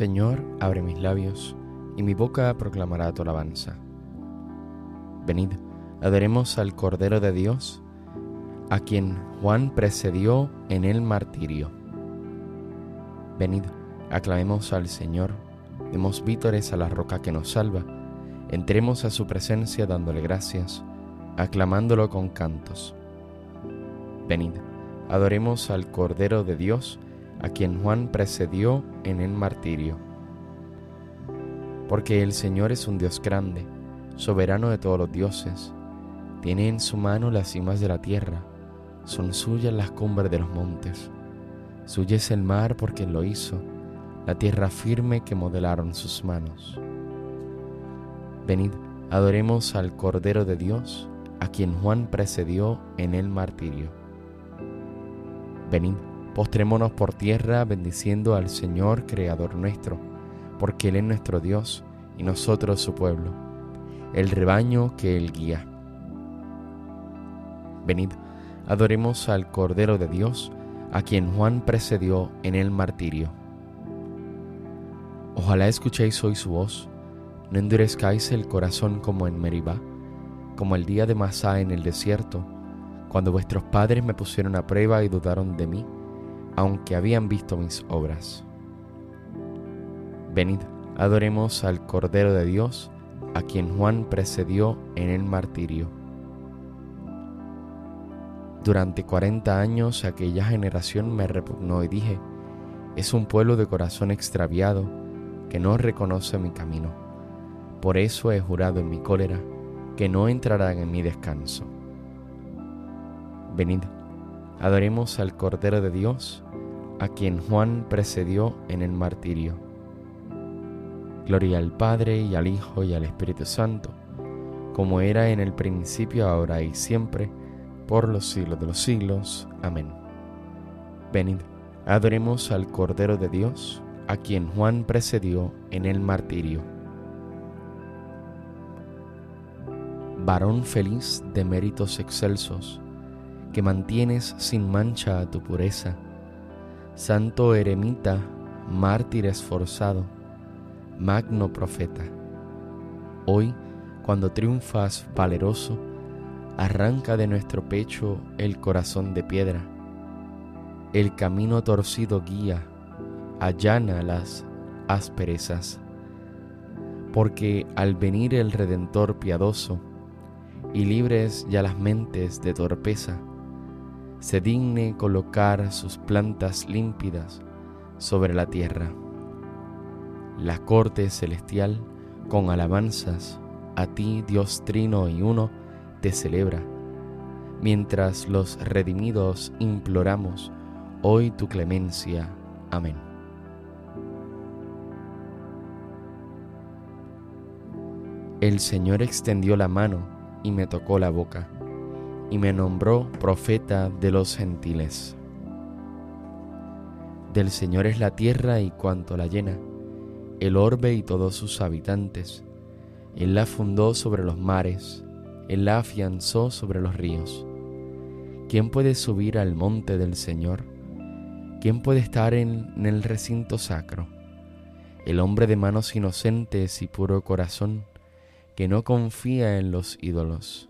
Señor, abre mis labios, y mi boca proclamará tu alabanza. Venid, adoremos al Cordero de Dios, a quien Juan precedió en el martirio. Venid, aclamemos al Señor, demos vítores a la roca que nos salva, entremos a su presencia dándole gracias, aclamándolo con cantos. Venid, adoremos al Cordero de Dios, a quien Juan precedió en el martirio. Porque el Señor es un Dios grande, soberano de todos los dioses, tiene en su mano las cimas de la tierra, son suyas las cumbres de los montes, suya es el mar porque lo hizo, la tierra firme que modelaron sus manos. Venid, adoremos al Cordero de Dios, a quien Juan precedió en el martirio. Venid, Postrémonos por tierra bendiciendo al Señor, Creador nuestro, porque Él es nuestro Dios y nosotros su pueblo, el rebaño que Él guía. Venid, adoremos al Cordero de Dios, a quien Juan precedió en el martirio. Ojalá escuchéis hoy su voz, no endurezcáis el corazón como en Meribá, como el día de Masá en el desierto, cuando vuestros padres me pusieron a prueba y dudaron de mí aunque habían visto mis obras. Venid, adoremos al Cordero de Dios, a quien Juan precedió en el martirio. Durante cuarenta años aquella generación me repugnó y dije, es un pueblo de corazón extraviado que no reconoce mi camino. Por eso he jurado en mi cólera que no entrarán en mi descanso. Venid, adoremos al Cordero de Dios, a quien Juan precedió en el martirio. Gloria al Padre y al Hijo y al Espíritu Santo, como era en el principio, ahora y siempre, por los siglos de los siglos. Amén. Venid, adoremos al Cordero de Dios, a quien Juan precedió en el martirio. Varón feliz de méritos excelsos, que mantienes sin mancha a tu pureza, santo eremita, mártir esforzado, magno profeta. Hoy, cuando triunfas valeroso, arranca de nuestro pecho el corazón de piedra. El camino torcido guía, allana las asperezas. Porque al venir el Redentor piadoso, y libres ya las mentes de torpeza, se digne colocar sus plantas límpidas sobre la tierra. La corte celestial, con alabanzas, a ti Dios Trino y Uno, te celebra, mientras los redimidos imploramos hoy tu clemencia. Amén. El Señor extendió la mano y me tocó la boca y me nombró profeta de los gentiles. Del Señor es la tierra y cuanto la llena, el orbe y todos sus habitantes. Él la fundó sobre los mares, Él la afianzó sobre los ríos. ¿Quién puede subir al monte del Señor? ¿Quién puede estar en, el recinto sacro? El hombre de manos inocentes y puro corazón, que no confía en los ídolos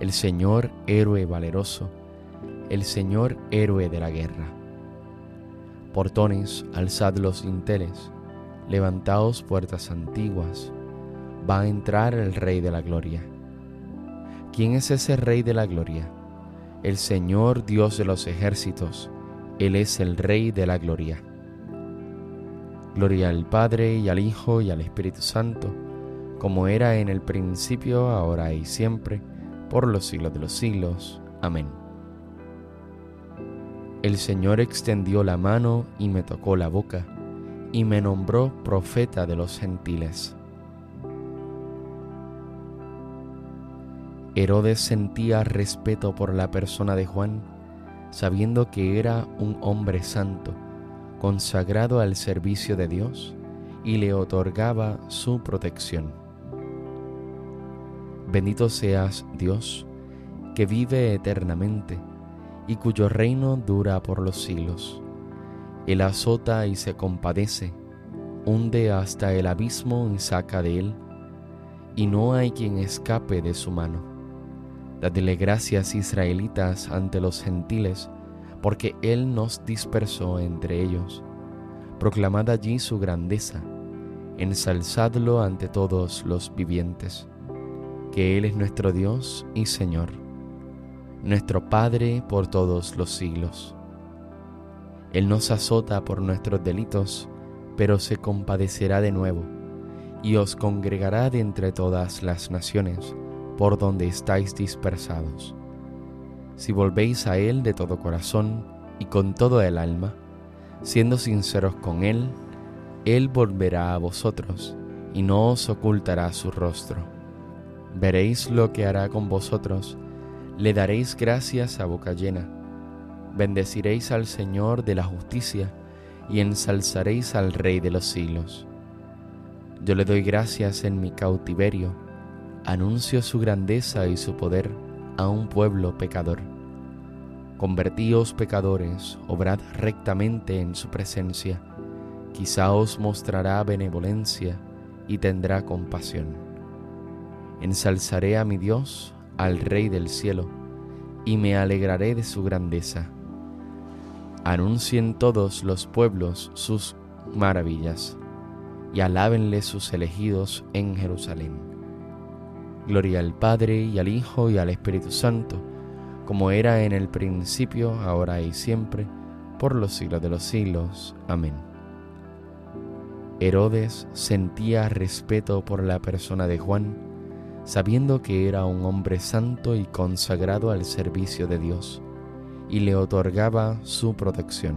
El Señor héroe valeroso, el Señor héroe de la guerra. Portones, alzad los dinteles, levantaos puertas antiguas, va a entrar el Rey de la Gloria. ¿Quién es ese Rey de la Gloria? El Señor Dios de los ejércitos, Él es el Rey de la Gloria. Gloria al Padre y al Hijo y al Espíritu Santo, como era en el principio, ahora y siempre, por los siglos de los siglos. Amén. El Señor extendió la mano y me tocó la boca, y me nombró profeta de los gentiles. Herodes sentía respeto por la persona de Juan, sabiendo que era un hombre santo, consagrado al servicio de Dios, y le otorgaba su protección. Bendito seas Dios, que vive eternamente, y cuyo reino dura por los siglos. Él azota y se compadece, hunde hasta el abismo y saca de él, y no hay quien escape de su mano. Dadle gracias israelitas ante los gentiles, porque Él nos dispersó entre ellos. Proclamad allí su grandeza, ensalzadlo ante todos los vivientes, que Él es nuestro Dios y Señor, nuestro Padre por todos los siglos. Él nos azota por nuestros delitos, pero se compadecerá de nuevo, y os congregará de entre todas las naciones, por donde estáis dispersados. Si volvéis a Él de todo corazón y con todo el alma, siendo sinceros con Él, Él volverá a vosotros y no os ocultará su rostro. Veréis lo que hará con vosotros, le daréis gracias a boca llena bendeciréis al Señor de la justicia y ensalzaréis al Rey de los siglos. Yo le doy gracias en mi cautiverio, anuncio su grandeza y su poder a un pueblo pecador. Convertíos pecadores, obrad rectamente en su presencia, quizá os mostrará benevolencia y tendrá compasión. Ensalzaré a mi Dios, al Rey del cielo, y me alegraré de su grandeza anuncien todos los pueblos sus maravillas y alábenle sus elegidos en Jerusalén. Gloria al Padre y al Hijo y al Espíritu Santo, como era en el principio, ahora y siempre, por los siglos de los siglos. Amén. Herodes sentía respeto por la persona de Juan, sabiendo que era un hombre santo y consagrado al servicio de Dios y le otorgaba su protección.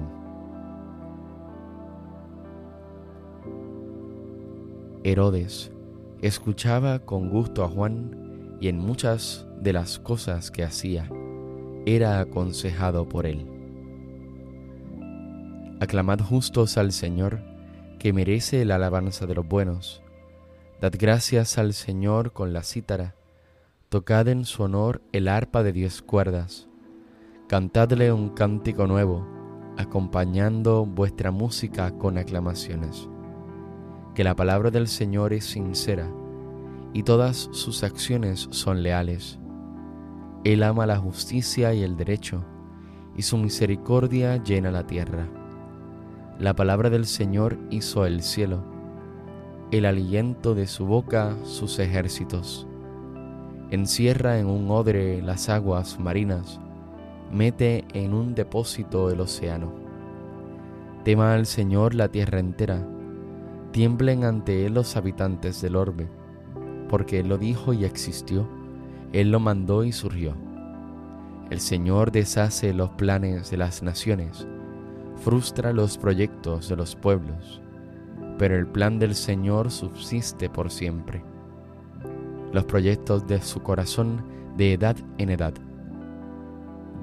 Herodes escuchaba con gusto a Juan y en muchas de las cosas que hacía era aconsejado por él. Aclamad justos al Señor, que merece la alabanza de los buenos. Dad gracias al Señor con la cítara, tocad en su honor el arpa de diez cuerdas Cantadle un cántico nuevo, acompañando vuestra música con aclamaciones. Que la palabra del Señor es sincera y todas sus acciones son leales. Él ama la justicia y el derecho, y su misericordia llena la tierra. La palabra del Señor hizo el cielo, el aliento de su boca sus ejércitos. Encierra en un odre las aguas marinas, mete en un depósito el océano. Tema al Señor la tierra entera, tiemblen ante Él los habitantes del orbe, porque Él lo dijo y existió, Él lo mandó y surgió. El Señor deshace los planes de las naciones, frustra los proyectos de los pueblos, pero el plan del Señor subsiste por siempre. Los proyectos de su corazón de edad en edad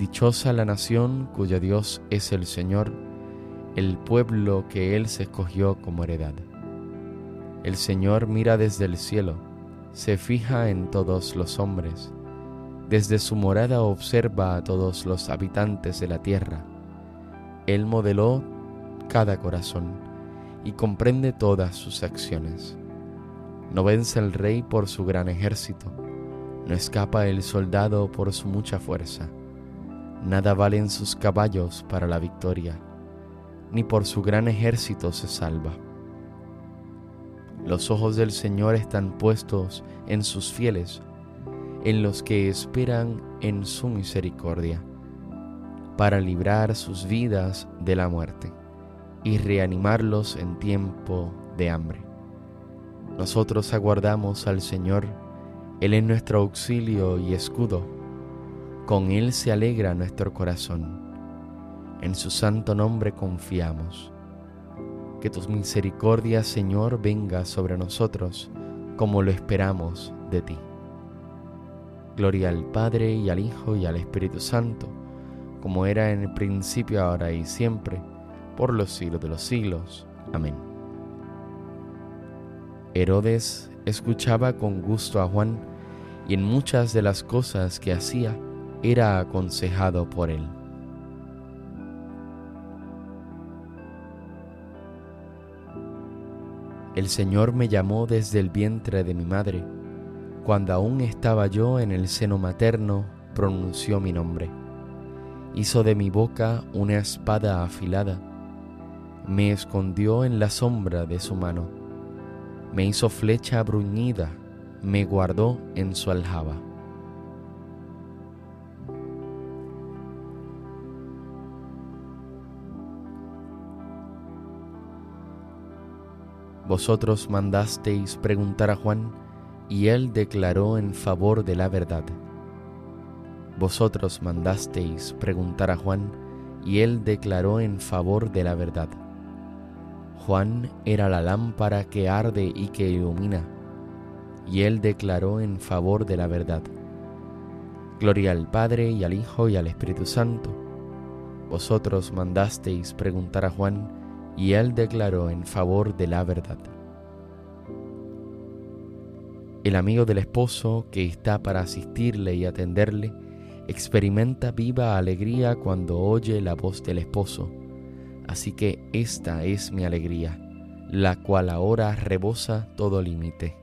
Dichosa la nación cuyo Dios es el Señor, el pueblo que Él se escogió como heredad. El Señor mira desde el cielo, se fija en todos los hombres, desde su morada observa a todos los habitantes de la tierra. Él modeló cada corazón y comprende todas sus acciones. No vence el rey por su gran ejército, no escapa el soldado por su mucha fuerza Nada valen sus caballos para la victoria, ni por su gran ejército se salva. Los ojos del Señor están puestos en sus fieles, en los que esperan en su misericordia, para librar sus vidas de la muerte y reanimarlos en tiempo de hambre. Nosotros aguardamos al Señor, Él es nuestro auxilio y escudo con Él se alegra nuestro corazón. En su santo nombre confiamos. Que tus misericordias, Señor, venga sobre nosotros, como lo esperamos de ti. Gloria al Padre y al Hijo y al Espíritu Santo, como era en el principio, ahora y siempre, por los siglos de los siglos. Amén. Herodes escuchaba con gusto a Juan y en muchas de las cosas que hacía era aconsejado por él. El Señor me llamó desde el vientre de mi madre. Cuando aún estaba yo en el seno materno, pronunció mi nombre. Hizo de mi boca una espada afilada. Me escondió en la sombra de su mano. Me hizo flecha bruñida. Me guardó en su aljaba. Vosotros mandasteis preguntar a Juan, y él declaró en favor de la verdad. Vosotros mandasteis preguntar a Juan, y él declaró en favor de la verdad. Juan era la lámpara que arde y que ilumina, y él declaró en favor de la verdad. Gloria al Padre y al Hijo y al Espíritu Santo. Vosotros mandasteis preguntar a Juan, y él declaró en favor de la verdad. El amigo del esposo que está para asistirle y atenderle experimenta viva alegría cuando oye la voz del esposo. Así que esta es mi alegría, la cual ahora rebosa todo límite.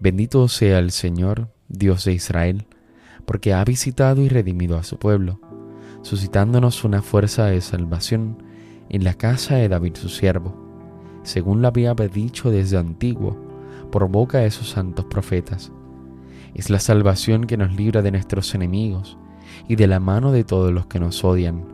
Bendito sea el Señor, Dios de Israel, porque ha visitado y redimido a su pueblo suscitándonos una fuerza de salvación en la casa de David su siervo, según lo había dicho desde antiguo por boca de sus santos profetas. Es la salvación que nos libra de nuestros enemigos y de la mano de todos los que nos odian.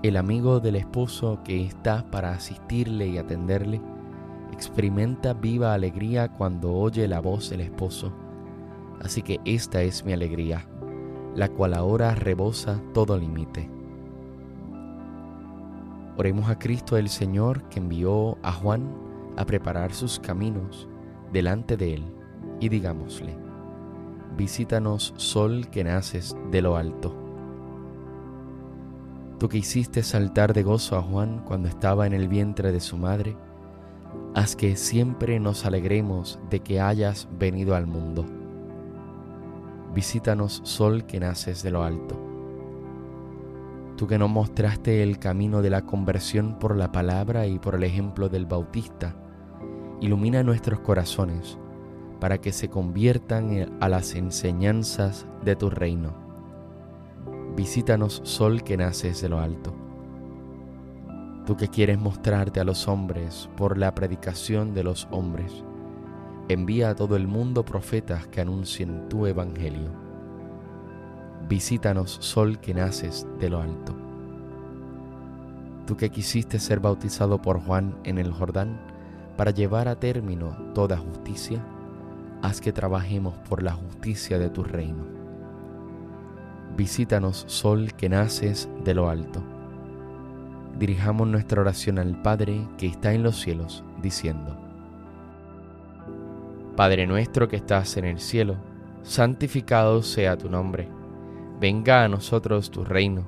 El amigo del esposo que está para asistirle y atenderle, experimenta viva alegría cuando oye la voz del esposo. Así que esta es mi alegría, la cual ahora rebosa todo límite. Oremos a Cristo el Señor que envió a Juan a preparar sus caminos delante de él y digámosle, visítanos sol que naces de lo alto. Tú que hiciste saltar de gozo a Juan cuando estaba en el vientre de su madre, haz que siempre nos alegremos de que hayas venido al mundo. Visítanos sol que naces de lo alto tú que nos mostraste el camino de la conversión por la palabra y por el ejemplo del Bautista, ilumina nuestros corazones para que se conviertan a las enseñanzas de tu reino. Visítanos, sol que naces de lo alto. Tú que quieres mostrarte a los hombres por la predicación de los hombres, envía a todo el mundo profetas que anuncien tu evangelio Visítanos, sol que naces de lo alto. Tú que quisiste ser bautizado por Juan en el Jordán para llevar a término toda justicia, haz que trabajemos por la justicia de tu reino. Visítanos, sol que naces de lo alto. Dirijamos nuestra oración al Padre que está en los cielos, diciendo, Padre nuestro que estás en el cielo, santificado sea tu nombre Venga a nosotros tu reino,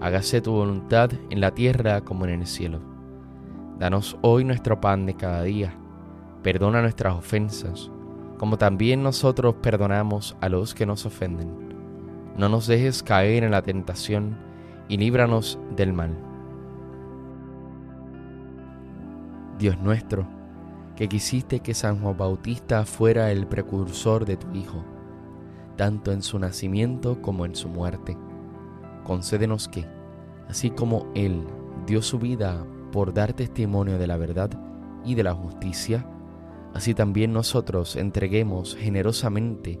hágase tu voluntad en la tierra como en el cielo. Danos hoy nuestro pan de cada día. Perdona nuestras ofensas, como también nosotros perdonamos a los que nos ofenden. No nos dejes caer en la tentación y líbranos del mal. Dios nuestro, que quisiste que San Juan Bautista fuera el precursor de tu Hijo, tanto en su nacimiento como en su muerte, concédenos que, así como Él dio su vida por dar testimonio de la verdad y de la justicia, así también nosotros entreguemos generosamente